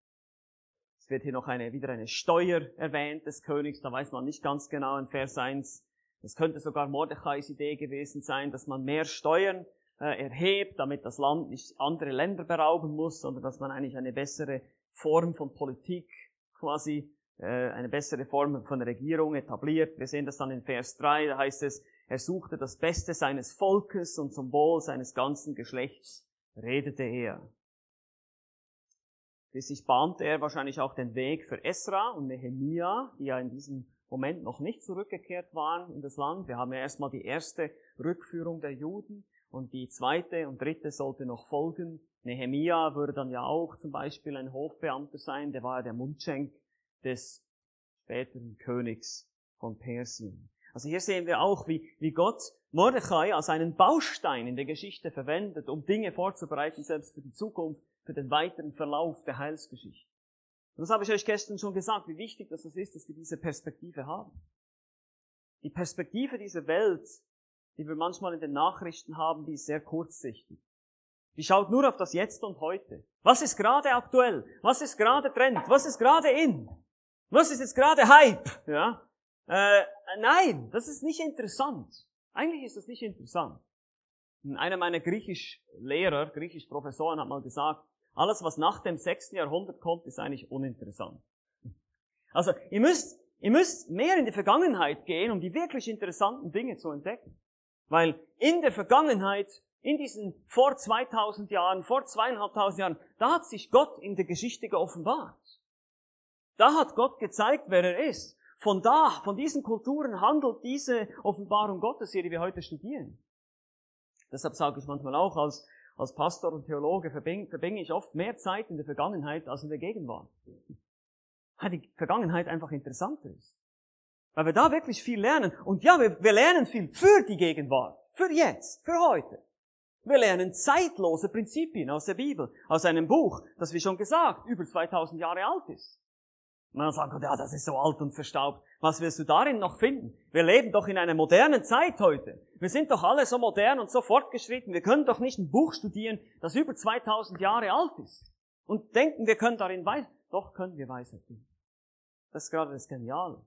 Es wird hier noch eine, wieder eine Steuer erwähnt des Königs, da weiß man nicht ganz genau in Vers 1. Das könnte sogar Mordechais Idee gewesen sein, dass man mehr Steuern äh, erhebt, damit das Land nicht andere Länder berauben muss, sondern dass man eigentlich eine bessere Form von Politik quasi, äh, eine bessere Form von Regierung etabliert. Wir sehen das dann in Vers 3, da heißt es, er suchte das Beste seines Volkes und zum Wohl seines ganzen Geschlechts redete er. Schließlich bahnte er wahrscheinlich auch den Weg für Esra und Nehemia, die ja in diesem Moment noch nicht zurückgekehrt waren in das Land. Wir haben ja erstmal die erste Rückführung der Juden und die zweite und dritte sollte noch folgen. Nehemia würde dann ja auch zum Beispiel ein Hofbeamter sein, der war ja der Mundschenk des späteren Königs von Persien. Also hier sehen wir auch, wie, wie Gott Mordechai als einen Baustein in der Geschichte verwendet, um Dinge vorzubereiten, selbst für die Zukunft, für den weiteren Verlauf der Heilsgeschichte. Und das habe ich euch gestern schon gesagt, wie wichtig das ist, dass wir diese Perspektive haben. Die Perspektive dieser Welt die wir manchmal in den Nachrichten haben, die ist sehr kurzsichtig. Die schaut nur auf das Jetzt und Heute. Was ist gerade aktuell? Was ist gerade Trend? Was ist gerade in? Was ist jetzt gerade Hype? Ja? Äh, nein, das ist nicht interessant. Eigentlich ist das nicht interessant. Einer meiner Griechisch-Lehrer, Griechisch-Professoren hat mal gesagt, alles, was nach dem sechsten Jahrhundert kommt, ist eigentlich uninteressant. Also, ihr müsst, ihr müsst mehr in die Vergangenheit gehen, um die wirklich interessanten Dinge zu entdecken. Weil in der Vergangenheit, in diesen vor 2000 Jahren, vor zweieinhalbtausend Jahren, da hat sich Gott in der Geschichte geoffenbart. Da hat Gott gezeigt, wer er ist. Von da, von diesen Kulturen handelt diese Offenbarung Gottes hier, die wir heute studieren. Deshalb sage ich manchmal auch, als, als Pastor und Theologe verbringe ich oft mehr Zeit in der Vergangenheit als in der Gegenwart. Weil die Vergangenheit einfach interessanter ist. Weil wir da wirklich viel lernen. Und ja, wir, wir lernen viel für die Gegenwart, für jetzt, für heute. Wir lernen zeitlose Prinzipien aus der Bibel, aus einem Buch, das wie schon gesagt über 2000 Jahre alt ist. Man sagt, ja, das ist so alt und verstaubt. Was wirst du darin noch finden? Wir leben doch in einer modernen Zeit heute. Wir sind doch alle so modern und so fortgeschritten. Wir können doch nicht ein Buch studieren, das über 2000 Jahre alt ist. Und denken, wir können darin Weisheit. Doch können wir Weisheit finden. Das ist gerade das Geniale.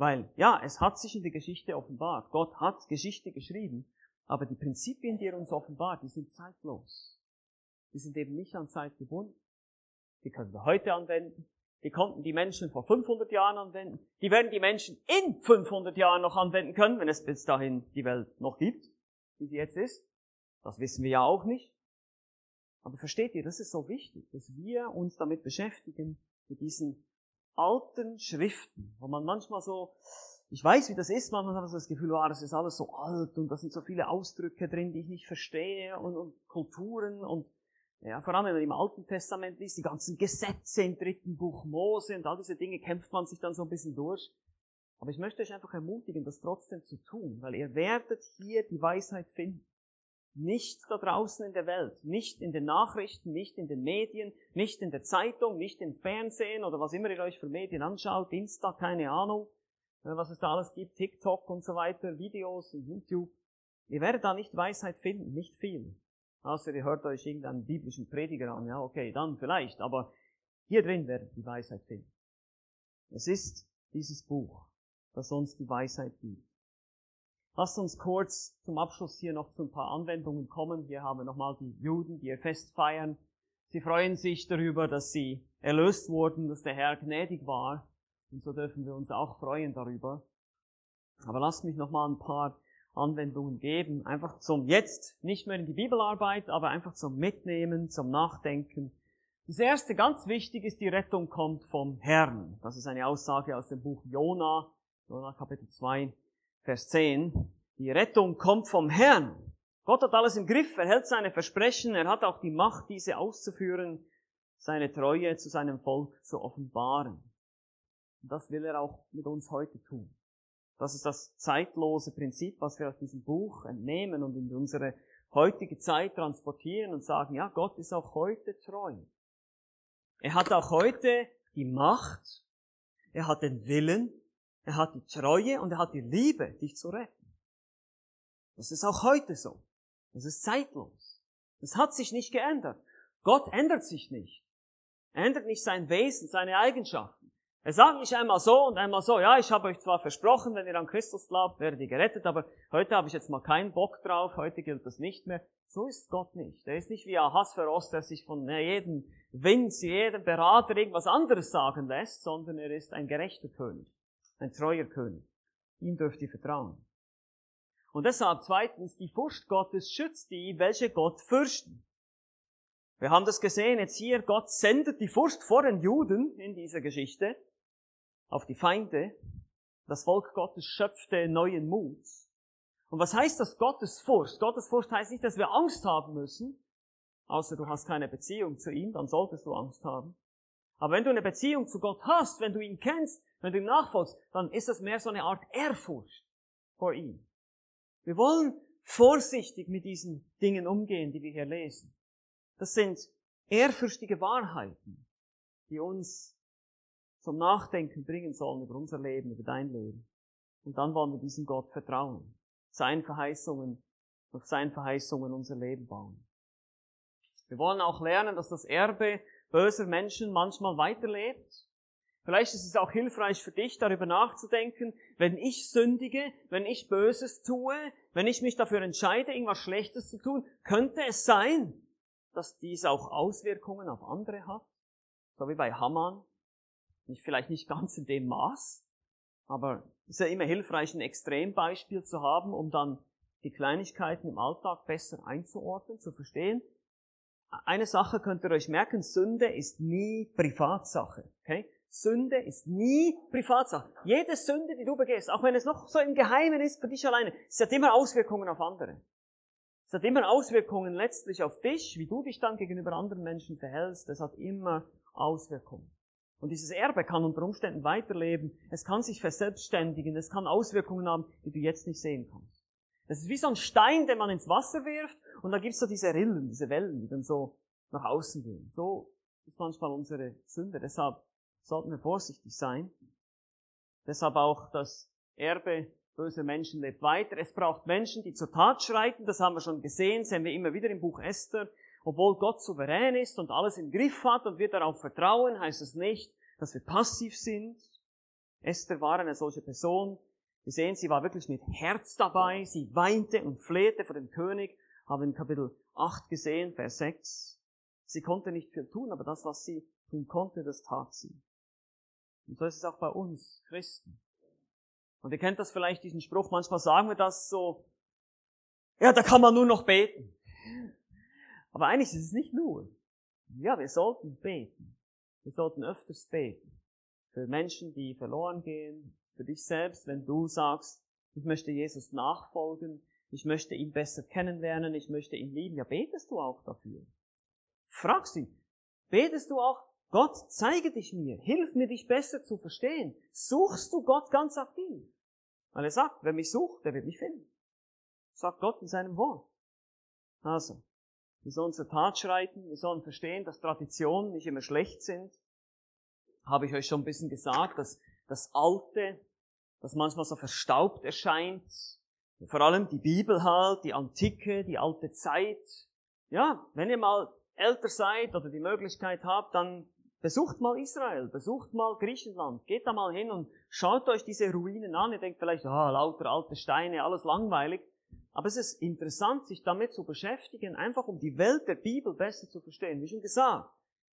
Weil, ja, es hat sich in der Geschichte offenbart. Gott hat Geschichte geschrieben. Aber die Prinzipien, die er uns offenbart, die sind zeitlos. Die sind eben nicht an Zeit gebunden. Die können wir heute anwenden. Die konnten die Menschen vor 500 Jahren anwenden. Die werden die Menschen in 500 Jahren noch anwenden können, wenn es bis dahin die Welt noch gibt, wie sie jetzt ist. Das wissen wir ja auch nicht. Aber versteht ihr, das ist so wichtig, dass wir uns damit beschäftigen, mit diesen alten Schriften, wo man manchmal so, ich weiß, wie das ist, manchmal hat man so das Gefühl, oh, das ist alles so alt und da sind so viele Ausdrücke drin, die ich nicht verstehe und, und Kulturen und ja, vor allem wenn man im Alten Testament liest, die ganzen Gesetze im dritten Buch Mose und all diese Dinge kämpft man sich dann so ein bisschen durch. Aber ich möchte euch einfach ermutigen, das trotzdem zu tun, weil ihr werdet hier die Weisheit finden. Nicht da draußen in der Welt, nicht in den Nachrichten, nicht in den Medien, nicht in der Zeitung, nicht im Fernsehen oder was immer ihr euch für Medien anschaut, Insta, keine Ahnung, was es da alles gibt, TikTok und so weiter, Videos und YouTube. Ihr werdet da nicht Weisheit finden, nicht viel. Außer ihr hört euch irgendeinen biblischen Prediger an, ja okay, dann vielleicht, aber hier drin werdet die Weisheit finden. Es ist dieses Buch, das uns die Weisheit gibt. Lasst uns kurz zum Abschluss hier noch zu ein paar Anwendungen kommen. Hier haben wir nochmal die Juden, die ihr Fest feiern. Sie freuen sich darüber, dass sie erlöst wurden, dass der Herr gnädig war. Und so dürfen wir uns auch freuen darüber. Aber lasst mich nochmal ein paar Anwendungen geben. Einfach zum Jetzt, nicht mehr in die Bibelarbeit, aber einfach zum Mitnehmen, zum Nachdenken. Das erste, ganz wichtig, ist, die Rettung kommt vom Herrn. Das ist eine Aussage aus dem Buch Jona, Jona Kapitel 2. Vers 10, die Rettung kommt vom Herrn. Gott hat alles im Griff, er hält seine Versprechen, er hat auch die Macht, diese auszuführen, seine Treue zu seinem Volk zu offenbaren. Und das will er auch mit uns heute tun. Das ist das zeitlose Prinzip, was wir aus diesem Buch entnehmen und in unsere heutige Zeit transportieren und sagen, ja, Gott ist auch heute treu. Er hat auch heute die Macht, er hat den Willen, er hat die Treue und er hat die Liebe, dich zu retten. Das ist auch heute so. Das ist zeitlos. Das hat sich nicht geändert. Gott ändert sich nicht. Er ändert nicht sein Wesen, seine Eigenschaften. Er sagt nicht einmal so und einmal so, ja, ich habe euch zwar versprochen, wenn ihr an Christus glaubt, werdet ihr gerettet, aber heute habe ich jetzt mal keinen Bock drauf, heute gilt das nicht mehr. So ist Gott nicht. Er ist nicht wie Ahasveros, der sich von jedem Wind, jedem Berater irgendwas anderes sagen lässt, sondern er ist ein gerechter König, ein treuer König. Ihm dürft ihr vertrauen. Und deshalb zweitens, die Furcht Gottes schützt die, welche Gott fürchten. Wir haben das gesehen jetzt hier, Gott sendet die Furcht vor den Juden in dieser Geschichte auf die Feinde. Das Volk Gottes schöpfte neuen Mut. Und was heißt das Gottesfurcht? Gottesfurcht heißt nicht, dass wir Angst haben müssen, außer du hast keine Beziehung zu ihm, dann solltest du Angst haben. Aber wenn du eine Beziehung zu Gott hast, wenn du ihn kennst, wenn du ihm nachfolgst, dann ist das mehr so eine Art Ehrfurcht vor ihm. Wir wollen vorsichtig mit diesen Dingen umgehen, die wir hier lesen. Das sind ehrfürchtige Wahrheiten, die uns zum Nachdenken bringen sollen über unser Leben, über dein Leben. Und dann wollen wir diesem Gott vertrauen, seinen Verheißungen, auf seinen Verheißungen unser Leben bauen. Wir wollen auch lernen, dass das Erbe böser Menschen manchmal weiterlebt. Vielleicht ist es auch hilfreich für dich, darüber nachzudenken, wenn ich sündige, wenn ich Böses tue, wenn ich mich dafür entscheide, irgendwas Schlechtes zu tun, könnte es sein, dass dies auch Auswirkungen auf andere hat, so wie bei Haman. Nicht, vielleicht nicht ganz in dem Maß, aber es ist ja immer hilfreich, ein Extrembeispiel zu haben, um dann die Kleinigkeiten im Alltag besser einzuordnen, zu verstehen. Eine Sache könnt ihr euch merken, Sünde ist nie Privatsache. Okay? Sünde ist nie Privatsache. Jede Sünde, die du begehst, auch wenn es noch so im Geheimen ist für dich alleine, es hat immer Auswirkungen auf andere. Es hat immer Auswirkungen letztlich auf dich, wie du dich dann gegenüber anderen Menschen verhältst. Es hat immer Auswirkungen. Und dieses Erbe kann unter Umständen weiterleben. Es kann sich verselbstständigen. Es kann Auswirkungen haben, die du jetzt nicht sehen kannst. Es ist wie so ein Stein, den man ins Wasser wirft und da gibt es so diese Rillen, diese Wellen, die dann so nach außen gehen. So ist manchmal unsere Sünde. Deshalb sollten wir vorsichtig sein. Deshalb auch das Erbe böser Menschen lebt weiter. Es braucht Menschen, die zur Tat schreiten. Das haben wir schon gesehen, sehen wir immer wieder im Buch Esther. Obwohl Gott souverän ist und alles im Griff hat und wir darauf vertrauen, heißt es nicht, dass wir passiv sind. Esther war eine solche Person. Wir sehen, sie war wirklich mit Herz dabei. Sie weinte und flehte vor dem König. Haben in Kapitel 8 gesehen, Vers 6. Sie konnte nicht viel tun, aber das, was sie tun konnte, das tat sie. Und so ist es auch bei uns Christen. Und ihr kennt das vielleicht, diesen Spruch, manchmal sagen wir das so, ja, da kann man nur noch beten. Aber eigentlich ist es nicht nur. Ja, wir sollten beten. Wir sollten öfters beten. Für Menschen, die verloren gehen, für dich selbst, wenn du sagst, ich möchte Jesus nachfolgen, ich möchte ihn besser kennenlernen, ich möchte ihn lieben, ja, betest du auch dafür. Fragst ihn, betest du auch, Gott, zeige dich mir, hilf mir, dich besser zu verstehen. Suchst du Gott ganz aktiv? Weil er sagt, wer mich sucht, der wird mich finden. Sagt Gott in seinem Wort. Also, wir sollen zur Tat schreiten, wir sollen verstehen, dass Traditionen nicht immer schlecht sind. Habe ich euch schon ein bisschen gesagt, dass das Alte, das manchmal so verstaubt erscheint, vor allem die Bibel halt, die Antike, die alte Zeit. Ja, wenn ihr mal älter seid oder die Möglichkeit habt, dann besucht mal Israel, besucht mal Griechenland, geht da mal hin und schaut euch diese Ruinen an. Ihr denkt vielleicht, ah, lauter alte Steine, alles langweilig. Aber es ist interessant, sich damit zu beschäftigen, einfach um die Welt der Bibel besser zu verstehen. Wie schon gesagt,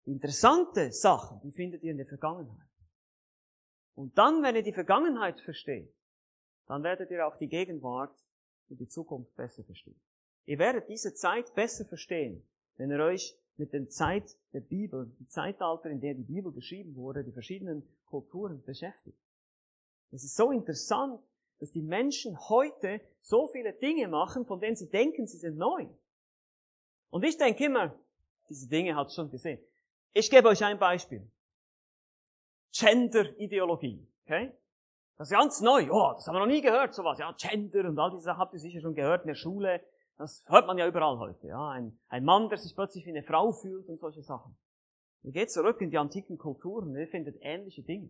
interessante Sachen, die findet ihr in der Vergangenheit. Und dann, wenn ihr die Vergangenheit versteht, dann werdet ihr auch die Gegenwart und die Zukunft besser verstehen. Ihr werdet diese Zeit besser verstehen, wenn ihr euch mit der Zeit der Bibel, die Zeitalter, in der die Bibel geschrieben wurde, die verschiedenen Kulturen beschäftigt. Es ist so interessant, dass die Menschen heute so viele Dinge machen, von denen sie denken, sie sind neu. Und ich denke immer, diese Dinge hat schon gesehen. Ich gebe euch ein Beispiel. Gender-Ideologie. Okay? Das ist ganz neu. Oh, das haben wir noch nie gehört, sowas. Ja, Gender und all diese Sachen habt ihr sicher schon gehört in der Schule. Das hört man ja überall heute. Ja, ein, ein Mann, der sich plötzlich wie eine Frau fühlt und solche Sachen. Ihr geht zurück in die antiken Kulturen, ihr findet ähnliche Dinge.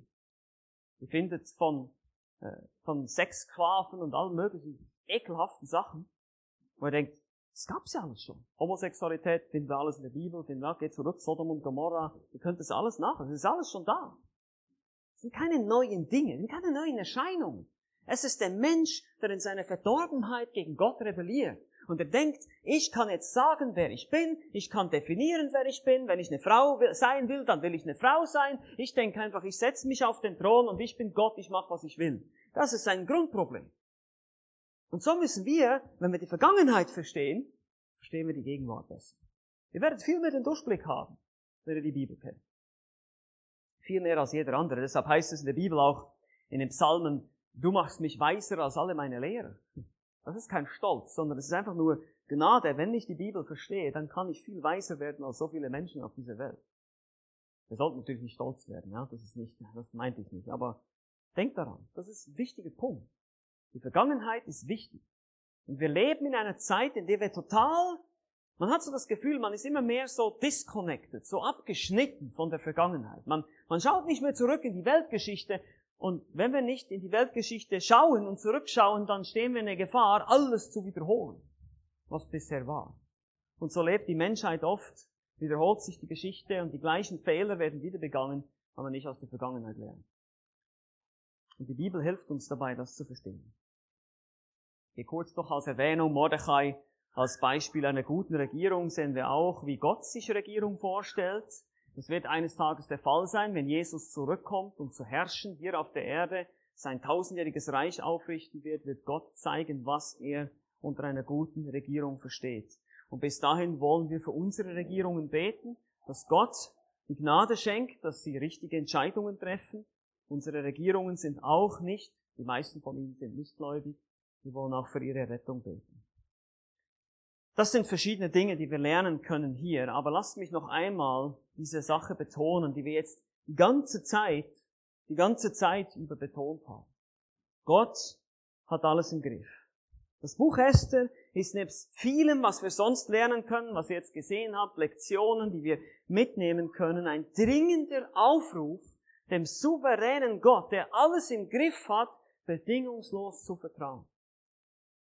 Ihr findet von, äh, von Sexsklaven und allen möglichen ekelhaften Sachen, wo ihr denkt, das gab's ja alles schon. Homosexualität finden wir alles in der Bibel, finden wir, geht zurück, Sodom und Gomorra, ihr könnt das alles nachher, das ist alles schon da. Das sind keine neuen Dinge, das sind keine neuen Erscheinungen. Es ist der Mensch, der in seiner Verdorbenheit gegen Gott rebelliert. Und er denkt, ich kann jetzt sagen, wer ich bin, ich kann definieren, wer ich bin, wenn ich eine Frau sein will, dann will ich eine Frau sein. Ich denke einfach, ich setze mich auf den Thron und ich bin Gott, ich mache, was ich will. Das ist ein Grundproblem. Und so müssen wir, wenn wir die Vergangenheit verstehen, verstehen wir die Gegenwart besser. Ihr werdet viel mehr den Durchblick haben, wenn ihr die Bibel kennt. Viel mehr als jeder andere. Deshalb heißt es in der Bibel auch in den Psalmen, du machst mich weiser als alle meine Lehrer. Das ist kein Stolz, sondern es ist einfach nur Gnade. Wenn ich die Bibel verstehe, dann kann ich viel weiser werden als so viele Menschen auf dieser Welt. Wir sollten natürlich nicht stolz werden, ja, das ist nicht, das meinte ich nicht, aber denkt daran, das ist ein wichtiger Punkt. Die Vergangenheit ist wichtig. Und wir leben in einer Zeit, in der wir total, man hat so das Gefühl, man ist immer mehr so disconnected, so abgeschnitten von der Vergangenheit. Man, man schaut nicht mehr zurück in die Weltgeschichte. Und wenn wir nicht in die Weltgeschichte schauen und zurückschauen, dann stehen wir in der Gefahr, alles zu wiederholen, was bisher war. Und so lebt die Menschheit oft, wiederholt sich die Geschichte und die gleichen Fehler werden wieder begangen, aber nicht aus der Vergangenheit lernen. Und die Bibel hilft uns dabei, das zu verstehen. Hier kurz noch als Erwähnung, Mordechai als Beispiel einer guten Regierung sehen wir auch, wie Gott sich Regierung vorstellt. Das wird eines Tages der Fall sein, wenn Jesus zurückkommt, um zu herrschen hier auf der Erde, sein tausendjähriges Reich aufrichten wird, wird Gott zeigen, was er unter einer guten Regierung versteht. Und bis dahin wollen wir für unsere Regierungen beten, dass Gott die Gnade schenkt, dass sie richtige Entscheidungen treffen. Unsere Regierungen sind auch nicht, die meisten von ihnen sind nicht gläubig, wir wollen auch für ihre Rettung beten. Das sind verschiedene Dinge, die wir lernen können hier, aber lasst mich noch einmal diese Sache betonen, die wir jetzt die ganze Zeit, die ganze Zeit über betont haben. Gott hat alles im Griff. Das Buch Esther ist nebst vielem, was wir sonst lernen können, was ihr jetzt gesehen habt, Lektionen, die wir mitnehmen können, ein dringender Aufruf, dem souveränen Gott, der alles im Griff hat, bedingungslos zu vertrauen.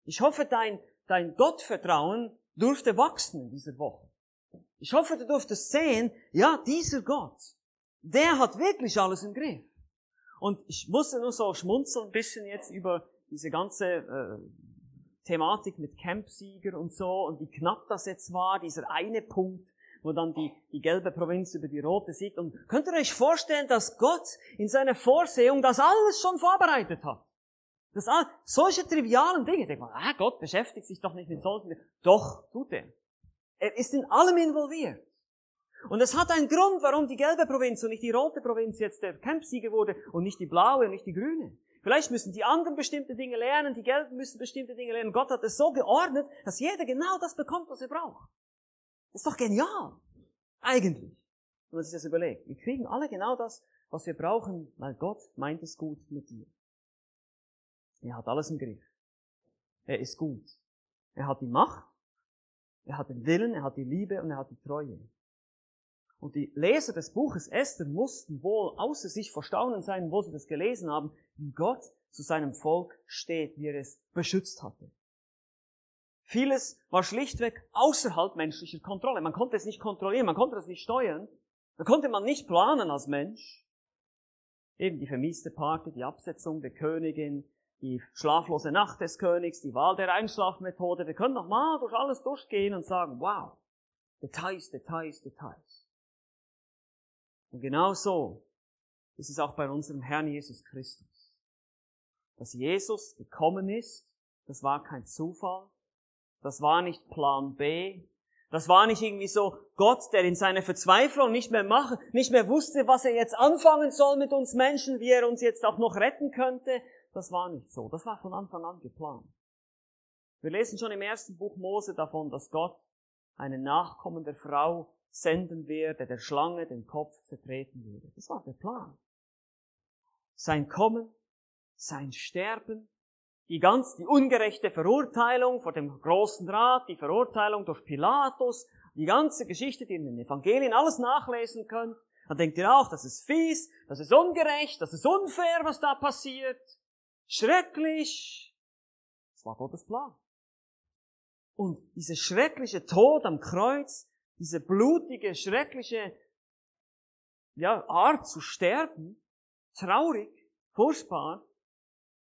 Ich hoffe, dein, dein Gottvertrauen durfte wachsen in dieser Woche. Ich hoffe, du durftest sehen, ja, dieser Gott, der hat wirklich alles im Griff. Und ich musste nur so schmunzeln ein bisschen jetzt über diese ganze äh, Thematik mit Campsieger und so und wie knapp das jetzt war, dieser eine Punkt, wo dann die, die gelbe Provinz über die rote siegt. Und könnt ihr euch vorstellen, dass Gott in seiner Vorsehung das alles schon vorbereitet hat? Das all, solche trivialen Dinge, denkt man, ah, Gott beschäftigt sich doch nicht mit solchen Dingen. Doch, tut er. Er ist in allem involviert. Und es hat einen Grund, warum die gelbe Provinz und nicht die rote Provinz jetzt der Campsieger wurde und nicht die blaue und nicht die grüne. Vielleicht müssen die anderen bestimmte Dinge lernen, die Gelben müssen bestimmte Dinge lernen. Gott hat es so geordnet, dass jeder genau das bekommt, was er braucht. Das ist doch genial. Eigentlich. Wenn man sich das überlegt. Wir kriegen alle genau das, was wir brauchen, weil Gott meint es gut mit dir. Er hat alles im Griff. Er ist gut. Er hat die Macht, er hat den Willen, er hat die Liebe und er hat die Treue. Und die Leser des Buches Esther mussten wohl außer sich vor Staunen sein, wo sie das gelesen haben, wie Gott zu seinem Volk steht, wie er es beschützt hatte. Vieles war schlichtweg außerhalb menschlicher Kontrolle. Man konnte es nicht kontrollieren, man konnte es nicht steuern. Da konnte man nicht planen als Mensch. Eben die vermieste Party, die Absetzung der Königin, die schlaflose Nacht des Königs, die Wahl der Einschlafmethode. Wir können nochmal durch alles durchgehen und sagen, wow, Details, Details, Details. Und genau so ist es auch bei unserem Herrn Jesus Christus. Dass Jesus gekommen ist, das war kein Zufall, das war nicht Plan B, das war nicht irgendwie so Gott, der in seiner Verzweiflung nicht mehr machen, nicht mehr wusste, was er jetzt anfangen soll mit uns Menschen, wie er uns jetzt auch noch retten könnte, das war nicht so. Das war von Anfang an geplant. Wir lesen schon im ersten Buch Mose davon, dass Gott einen Nachkommen der Frau senden wird, der der Schlange den Kopf zertreten würde. Das war der Plan. Sein Kommen, sein Sterben, die ganz, die ungerechte Verurteilung vor dem großen Rat, die Verurteilung durch Pilatus, die ganze Geschichte, die ihr in den Evangelien alles nachlesen könnt, dann denkt ihr auch, das ist fies, das ist ungerecht, das ist unfair, was da passiert. Schrecklich. Das war Gottes Plan. Und dieser schreckliche Tod am Kreuz, diese blutige, schreckliche ja, Art zu sterben, traurig, furchtbar,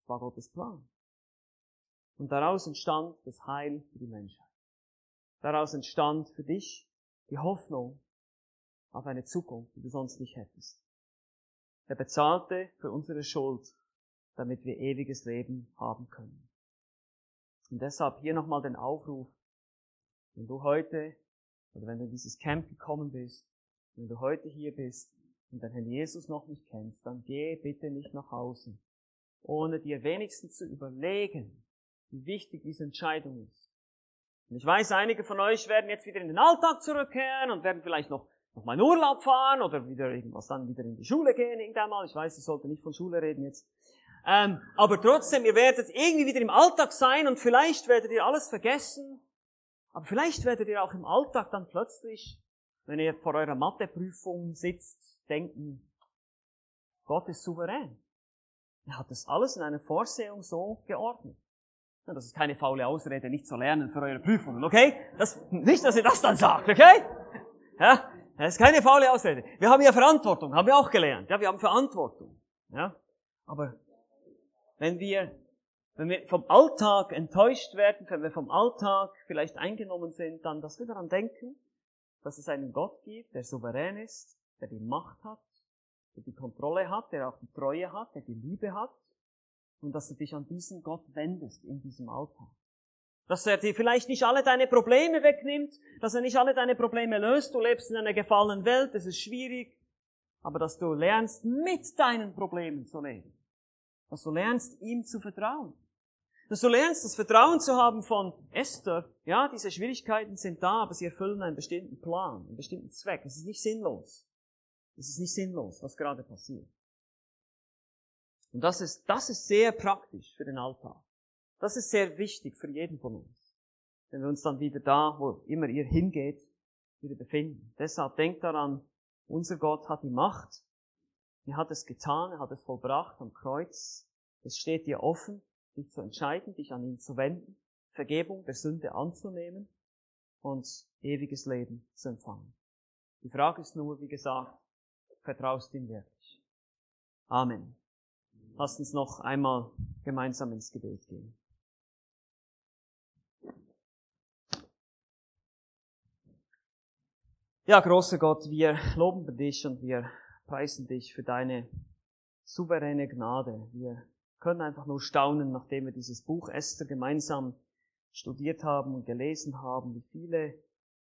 war Gottes Plan. Und daraus entstand das Heil für die Menschheit. Daraus entstand für dich die Hoffnung auf eine Zukunft, die du sonst nicht hättest. Er bezahlte für unsere Schuld, damit wir ewiges Leben haben können. Und deshalb hier nochmal den Aufruf, wenn du heute oder wenn du in dieses Camp gekommen bist, wenn du heute hier bist und deinen Herrn Jesus noch nicht kennst, dann geh bitte nicht nach Hause, ohne dir wenigstens zu überlegen, wie wichtig diese Entscheidung ist. Und ich weiß, einige von euch werden jetzt wieder in den Alltag zurückkehren und werden vielleicht noch, noch mal in Urlaub fahren oder wieder irgendwas dann wieder in die Schule gehen irgendwann mal. Ich weiß, ich sollte nicht von Schule reden jetzt. Ähm, aber trotzdem, ihr werdet irgendwie wieder im Alltag sein und vielleicht werdet ihr alles vergessen. Aber vielleicht werdet ihr auch im Alltag dann plötzlich, wenn ihr vor eurer Matheprüfung sitzt, denken, Gott ist souverän. Er hat das alles in einer Vorsehung so geordnet. Das ist keine faule Ausrede, nicht zu lernen für eure Prüfungen, okay? Das, nicht, dass ihr das dann sagt, okay? Ja, das ist keine faule Ausrede. Wir haben ja Verantwortung, haben wir auch gelernt. Ja, wir haben Verantwortung. Ja, aber wenn wir, wenn wir vom Alltag enttäuscht werden, wenn wir vom Alltag vielleicht eingenommen sind, dann, dass wir daran denken, dass es einen Gott gibt, der souverän ist, der die Macht hat, der die Kontrolle hat, der auch die Treue hat, der die Liebe hat, und dass du dich an diesen Gott wendest in diesem Alltag. Dass er dir vielleicht nicht alle deine Probleme wegnimmt, dass er nicht alle deine Probleme löst, du lebst in einer gefallenen Welt, es ist schwierig, aber dass du lernst, mit deinen Problemen zu leben. Dass du lernst, ihm zu vertrauen. Dass du lernst, das Vertrauen zu haben von Esther, ja, diese Schwierigkeiten sind da, aber sie erfüllen einen bestimmten Plan, einen bestimmten Zweck. Es ist nicht sinnlos. Es ist nicht sinnlos, was gerade passiert. Und das ist, das ist sehr praktisch für den Alltag. Das ist sehr wichtig für jeden von uns. Wenn wir uns dann wieder da, wo immer ihr hingeht, wieder befinden. Deshalb denkt daran, unser Gott hat die Macht. Er hat es getan, er hat es vollbracht am Kreuz. Es steht dir offen, dich zu entscheiden, dich an ihn zu wenden, Vergebung der Sünde anzunehmen und ewiges Leben zu empfangen. Die Frage ist nur, wie gesagt, vertraust ihm wirklich? Amen. Lasst uns noch einmal gemeinsam ins Gebet gehen. Ja, großer Gott, wir loben dich und wir preisen dich für deine souveräne Gnade. Wir können einfach nur staunen, nachdem wir dieses Buch Esther gemeinsam studiert haben und gelesen haben, wie viele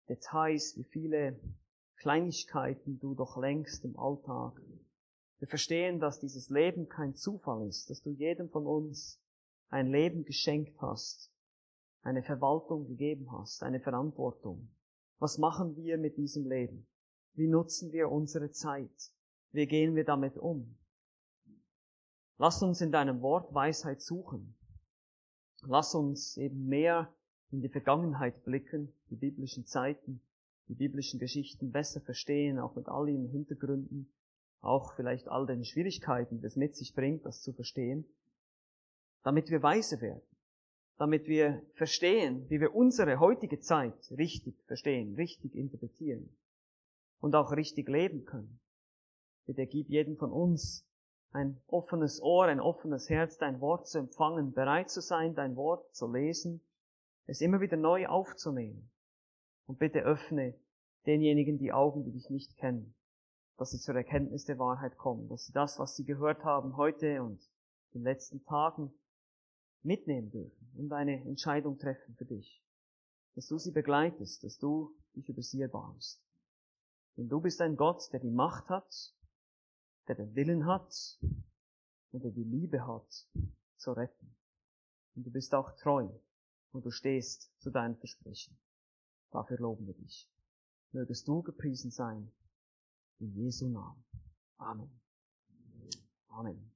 Details, wie viele Kleinigkeiten du doch längst im Alltag wir verstehen, dass dieses Leben kein Zufall ist, dass du jedem von uns ein Leben geschenkt hast, eine Verwaltung gegeben hast, eine Verantwortung. Was machen wir mit diesem Leben? Wie nutzen wir unsere Zeit? Wie gehen wir damit um? Lass uns in deinem Wort Weisheit suchen. Lass uns eben mehr in die Vergangenheit blicken, die biblischen Zeiten, die biblischen Geschichten besser verstehen, auch mit all ihren Hintergründen auch vielleicht all den Schwierigkeiten, die es mit sich bringt, das zu verstehen, damit wir weise werden, damit wir verstehen, wie wir unsere heutige Zeit richtig verstehen, richtig interpretieren und auch richtig leben können. Bitte gib jedem von uns ein offenes Ohr, ein offenes Herz, dein Wort zu empfangen, bereit zu sein, dein Wort zu lesen, es immer wieder neu aufzunehmen. Und bitte öffne denjenigen die Augen, die dich nicht kennen, dass sie zur Erkenntnis der Wahrheit kommen, dass sie das, was sie gehört haben heute und in den letzten Tagen mitnehmen dürfen und eine Entscheidung treffen für dich. Dass du sie begleitest, dass du dich über sie erbarmst. Denn du bist ein Gott, der die Macht hat, der den Willen hat und der die Liebe hat, zu retten. Und du bist auch treu und du stehst zu deinen Versprechen. Dafür loben wir dich. Mögest du gepriesen sein. In Jesu Namen. Amen. Amen.